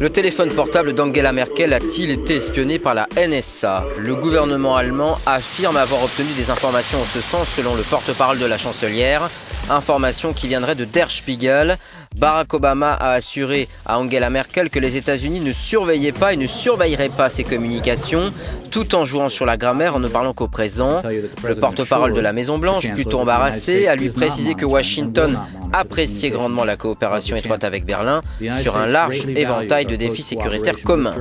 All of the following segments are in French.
Le téléphone portable d'Angela Merkel a-t-il été espionné par la NSA Le gouvernement allemand affirme avoir obtenu des informations en ce sens selon le porte-parole de la chancelière, informations qui viendraient de Der Spiegel. Barack Obama a assuré à Angela Merkel que les États-Unis ne surveillaient pas et ne surveilleraient pas ses communications, tout en jouant sur la grammaire en ne parlant qu'au présent. Le porte-parole de la Maison-Blanche, plutôt embarrassé, a lui précisé que Washington appréciait grandement la coopération étroite avec Berlin sur un large éventail de défis sécuritaires communs.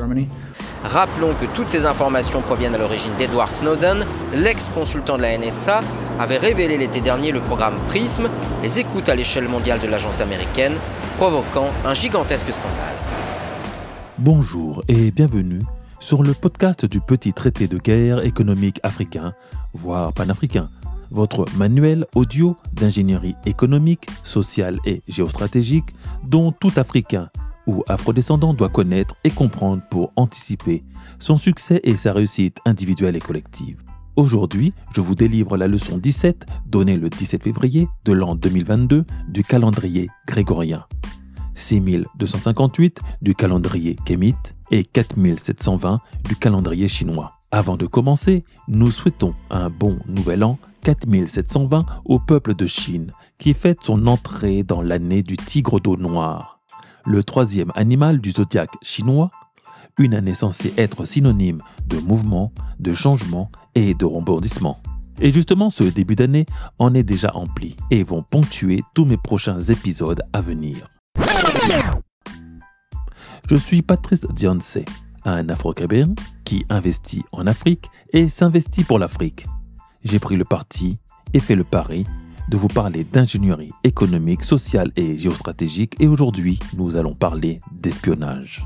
Rappelons que toutes ces informations proviennent à l'origine d'Edward Snowden, l'ex-consultant de la NSA, avait révélé l'été dernier le programme PRISM, les écoutes à l'échelle mondiale de l'agence américaine, provoquant un gigantesque scandale. Bonjour et bienvenue sur le podcast du petit traité de guerre économique africain, voire panafricain, votre manuel audio d'ingénierie économique, sociale et géostratégique dont tout Africain ou afrodescendant doit connaître et comprendre pour anticiper son succès et sa réussite individuelle et collective. Aujourd'hui, je vous délivre la leçon 17 donnée le 17 février de l'an 2022 du calendrier grégorien. 6258 du calendrier kémite et 4720 du calendrier chinois. Avant de commencer, nous souhaitons un bon nouvel an 4720 au peuple de Chine qui fête son entrée dans l'année du tigre d'eau noire le troisième animal du zodiaque chinois, une année censée être synonyme de mouvement, de changement et de rebondissement. Et justement, ce début d'année en est déjà empli et vont ponctuer tous mes prochains épisodes à venir. Je suis Patrice Dionce, un Afro-Caribéen qui investit en Afrique et s'investit pour l'Afrique. J'ai pris le parti et fait le pari de vous parler d'ingénierie économique, sociale et géostratégique et aujourd'hui nous allons parler d'espionnage.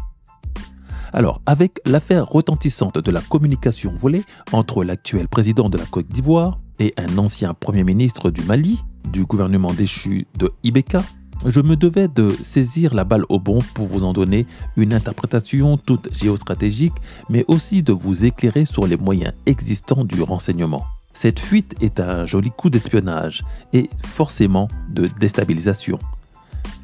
Alors, avec l'affaire retentissante de la communication volée entre l'actuel président de la Côte d'Ivoire et un ancien Premier ministre du Mali, du gouvernement déchu de Ibeka, je me devais de saisir la balle au bon pour vous en donner une interprétation toute géostratégique, mais aussi de vous éclairer sur les moyens existants du renseignement. Cette fuite est un joli coup d'espionnage et forcément de déstabilisation.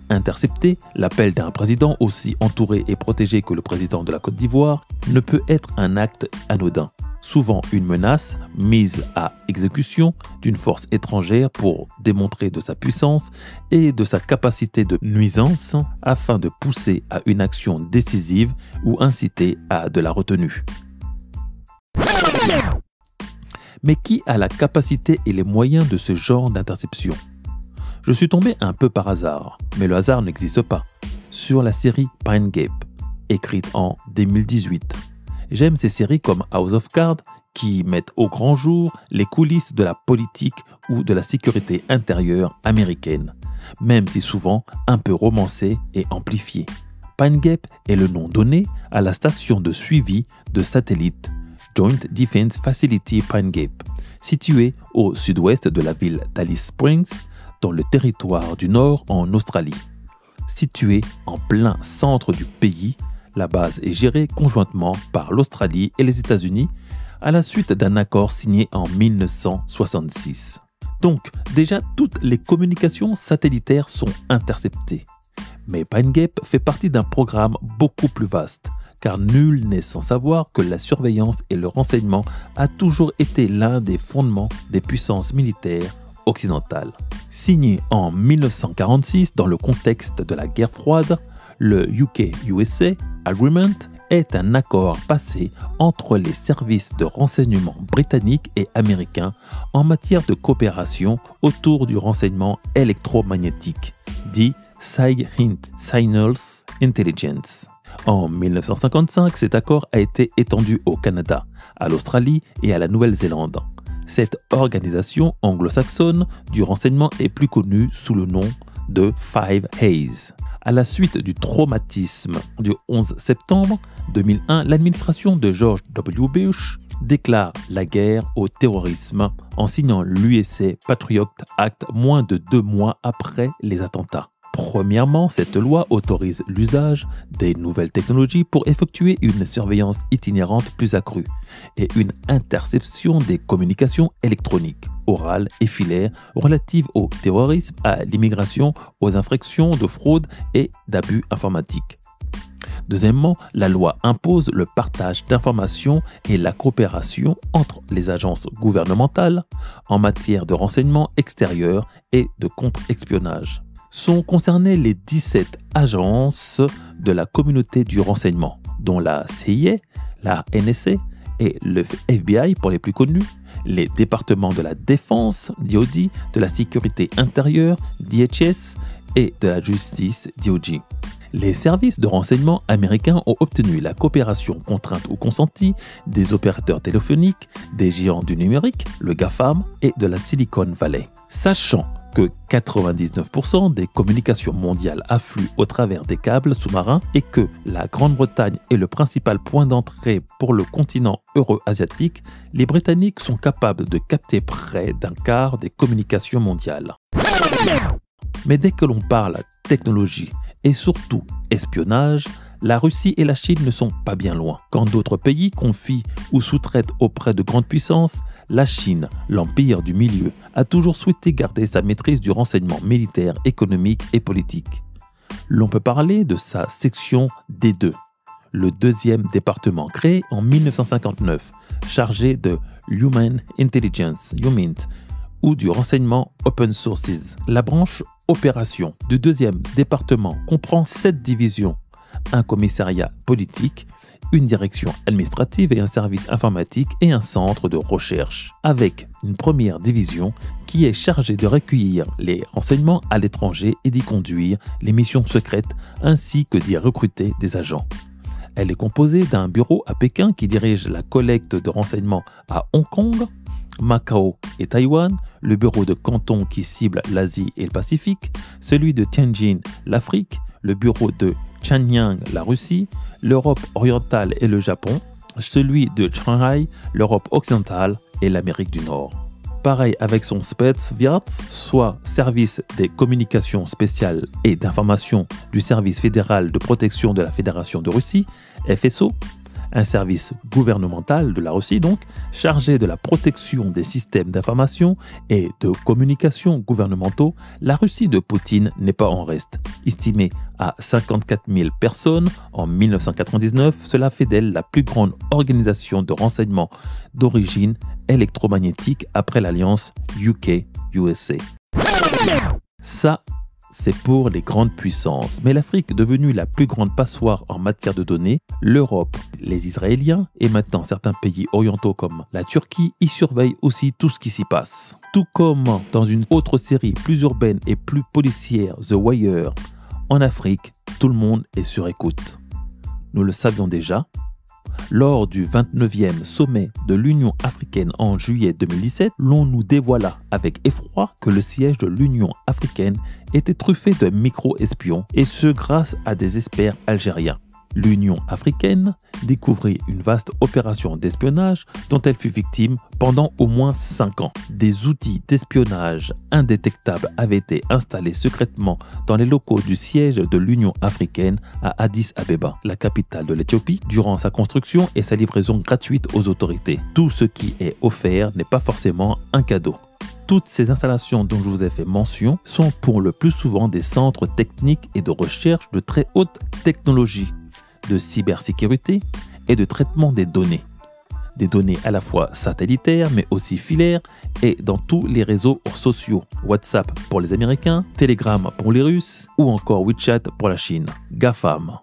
Intercepter l'appel d'un président aussi entouré et protégé que le président de la Côte d'Ivoire ne peut être un acte anodin, souvent une menace mise à exécution d'une force étrangère pour démontrer de sa puissance et de sa capacité de nuisance afin de pousser à une action décisive ou inciter à de la retenue. Mais qui a la capacité et les moyens de ce genre d'interception? Je suis tombé un peu par hasard, mais le hasard n'existe pas, sur la série Pine Gap, écrite en 2018. J'aime ces séries comme House of Cards qui mettent au grand jour les coulisses de la politique ou de la sécurité intérieure américaine, même si souvent un peu romancée et amplifiée. Pine Gap est le nom donné à la station de suivi de satellites Joint Defense Facility Pine Gap, située au sud-ouest de la ville d'Alice Springs, dans le territoire du Nord en Australie. Située en plein centre du pays, la base est gérée conjointement par l'Australie et les États-Unis à la suite d'un accord signé en 1966. Donc, déjà, toutes les communications satellitaires sont interceptées. Mais Pine Gap fait partie d'un programme beaucoup plus vaste, car nul n'est sans savoir que la surveillance et le renseignement a toujours été l'un des fondements des puissances militaires occidentales. Signé en 1946 dans le contexte de la guerre froide, le UK-USA Agreement est un accord passé entre les services de renseignement britanniques et américains en matière de coopération autour du renseignement électromagnétique, dit Hint Signals Intelligence. En 1955, cet accord a été étendu au Canada, à l'Australie et à la Nouvelle-Zélande. Cette organisation anglo-saxonne du renseignement est plus connue sous le nom de Five Hayes. À la suite du traumatisme du 11 septembre 2001, l'administration de George W. Bush déclare la guerre au terrorisme en signant l'USA Patriot Act moins de deux mois après les attentats. Premièrement, cette loi autorise l'usage des nouvelles technologies pour effectuer une surveillance itinérante plus accrue et une interception des communications électroniques, orales et filaires relatives au terrorisme, à l'immigration, aux infractions de fraude et d'abus informatiques. Deuxièmement, la loi impose le partage d'informations et la coopération entre les agences gouvernementales en matière de renseignement extérieur et de contre-espionnage. Sont concernées les 17 agences de la communauté du renseignement, dont la CIA, la NSA et le FBI pour les plus connus, les départements de la défense, DOD, de la sécurité intérieure, DHS, et de la justice, DOJ. Les services de renseignement américains ont obtenu la coopération contrainte ou consentie des opérateurs téléphoniques, des géants du numérique, le GAFAM et de la Silicon Valley. Sachant que 99% des communications mondiales affluent au travers des câbles sous-marins et que la Grande-Bretagne est le principal point d'entrée pour le continent euro-asiatique, les Britanniques sont capables de capter près d'un quart des communications mondiales. Mais dès que l'on parle technologie et surtout espionnage, la Russie et la Chine ne sont pas bien loin. Quand d'autres pays confient ou sous-traitent auprès de grandes puissances, la Chine, l'empire du milieu, a toujours souhaité garder sa maîtrise du renseignement militaire, économique et politique. L'on peut parler de sa section D2, le deuxième département créé en 1959, chargé de Human Intelligence, ou du renseignement Open Sources. La branche opération du deuxième département comprend sept divisions, un commissariat politique, une direction administrative et un service informatique et un centre de recherche, avec une première division qui est chargée de recueillir les renseignements à l'étranger et d'y conduire les missions secrètes ainsi que d'y recruter des agents. Elle est composée d'un bureau à Pékin qui dirige la collecte de renseignements à Hong Kong, Macao et Taïwan, le bureau de Canton qui cible l'Asie et le Pacifique, celui de Tianjin, l'Afrique, le bureau de Chanyang, la Russie, l'Europe orientale et le Japon, celui de Shanghai, l'Europe occidentale et l'Amérique du Nord. Pareil avec son Spetsnaz, soit service des communications spéciales et d'information du service fédéral de protection de la Fédération de Russie, FSO, un service gouvernemental de la Russie donc, chargé de la protection des systèmes d'information et de communication gouvernementaux, la Russie de Poutine n'est pas en reste. Estimée à 54 000 personnes en 1999, cela fait d'elle la plus grande organisation de renseignement d'origine électromagnétique après l'alliance UK-USA. Ça, c'est pour les grandes puissances. Mais l'Afrique, devenue la plus grande passoire en matière de données, l'Europe, les Israéliens et maintenant certains pays orientaux comme la Turquie y surveillent aussi tout ce qui s'y passe. Tout comme dans une autre série plus urbaine et plus policière, The Wire, en Afrique, tout le monde est sur écoute. Nous le savions déjà, lors du 29e sommet de l'Union africaine en juillet 2017, l'on nous dévoila avec effroi que le siège de l'Union africaine était truffé de micro-espions, et ce grâce à des experts algériens l'Union africaine découvrit une vaste opération d'espionnage dont elle fut victime pendant au moins 5 ans. Des outils d'espionnage indétectables avaient été installés secrètement dans les locaux du siège de l'Union africaine à Addis Abeba, la capitale de l'Éthiopie, durant sa construction et sa livraison gratuite aux autorités. Tout ce qui est offert n'est pas forcément un cadeau toutes ces installations dont je vous ai fait mention sont pour le plus souvent des centres techniques et de recherche de très haute technologie de cybersécurité et de traitement des données. Des données à la fois satellitaires mais aussi filaires et dans tous les réseaux sociaux. WhatsApp pour les Américains, Telegram pour les Russes ou encore WeChat pour la Chine. GAFAM.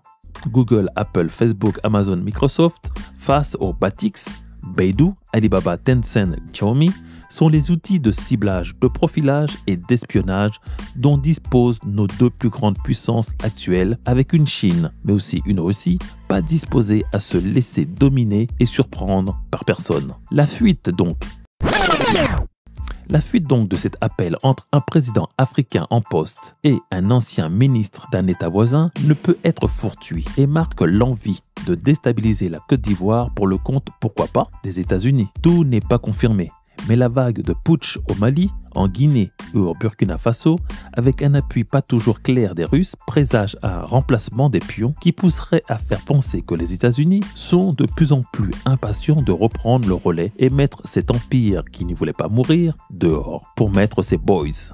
Google, Apple, Facebook, Amazon, Microsoft face aux Batix, Beidou, Alibaba, Tencent, Xiaomi sont les outils de ciblage, de profilage et d'espionnage dont disposent nos deux plus grandes puissances actuelles avec une Chine, mais aussi une Russie, pas disposée à se laisser dominer et surprendre par personne. La fuite donc. La fuite donc de cet appel entre un président africain en poste et un ancien ministre d'un État voisin ne peut être fortuit et marque l'envie de déstabiliser la Côte d'Ivoire pour le compte, pourquoi pas, des États-Unis. Tout n'est pas confirmé, mais la vague de putsch au Mali, en Guinée ou au Burkina Faso, avec un appui pas toujours clair des Russes, présage un remplacement des pions qui pousserait à faire penser que les États-Unis sont de plus en plus impatients de reprendre le relais et mettre cet empire qui ne voulait pas mourir dehors pour mettre ses boys.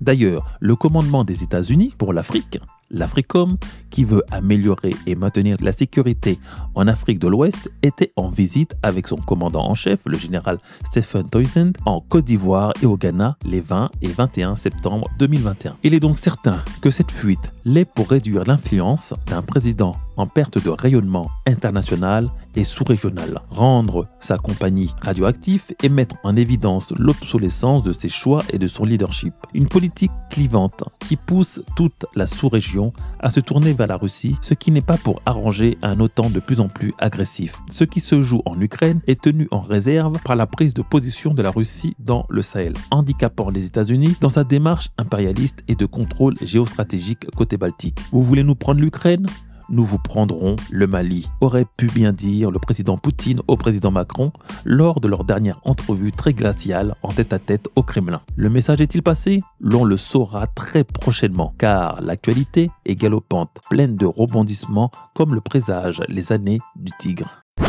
D'ailleurs, le commandement des États-Unis pour l'Afrique L'Africom, qui veut améliorer et maintenir la sécurité en Afrique de l'Ouest, était en visite avec son commandant en chef, le général Stephen Toysend, en Côte d'Ivoire et au Ghana les 20 et 21 septembre 2021. Il est donc certain que cette fuite l'est pour réduire l'influence d'un président en perte de rayonnement international et sous-régional, rendre sa compagnie radioactive et mettre en évidence l'obsolescence de ses choix et de son leadership. Une politique clivante qui pousse toute la sous-région à se tourner vers la Russie, ce qui n'est pas pour arranger un OTAN de plus en plus agressif. Ce qui se joue en Ukraine est tenu en réserve par la prise de position de la Russie dans le Sahel, handicapant les États-Unis dans sa démarche impérialiste et de contrôle géostratégique côté Baltique. Vous voulez nous prendre l'Ukraine? Nous vous prendrons le Mali, aurait pu bien dire le président Poutine au président Macron lors de leur dernière entrevue très glaciale en tête-à-tête au Kremlin. Le message est-il passé? L'on le saura très prochainement, car l'actualité est galopante, pleine de rebondissements comme le présage les années du tigre.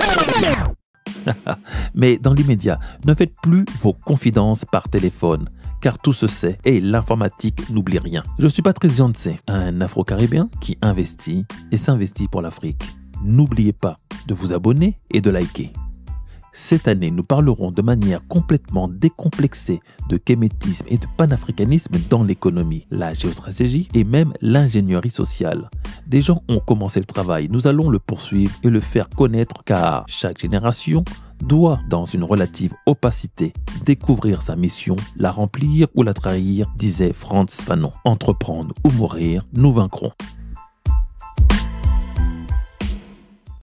Mais dans l'immédiat, ne faites plus vos confidences par téléphone car tout se sait et l'informatique n'oublie rien. Je suis Patrice Jansse, un Afro-Caribéen qui investit et s'investit pour l'Afrique. N'oubliez pas de vous abonner et de liker. Cette année, nous parlerons de manière complètement décomplexée de kémétisme et de panafricanisme dans l'économie, la géostratégie et même l'ingénierie sociale. Des gens ont commencé le travail, nous allons le poursuivre et le faire connaître car chaque génération doit, dans une relative opacité, découvrir sa mission, la remplir ou la trahir, disait Franz Fanon. Entreprendre ou mourir, nous vaincrons.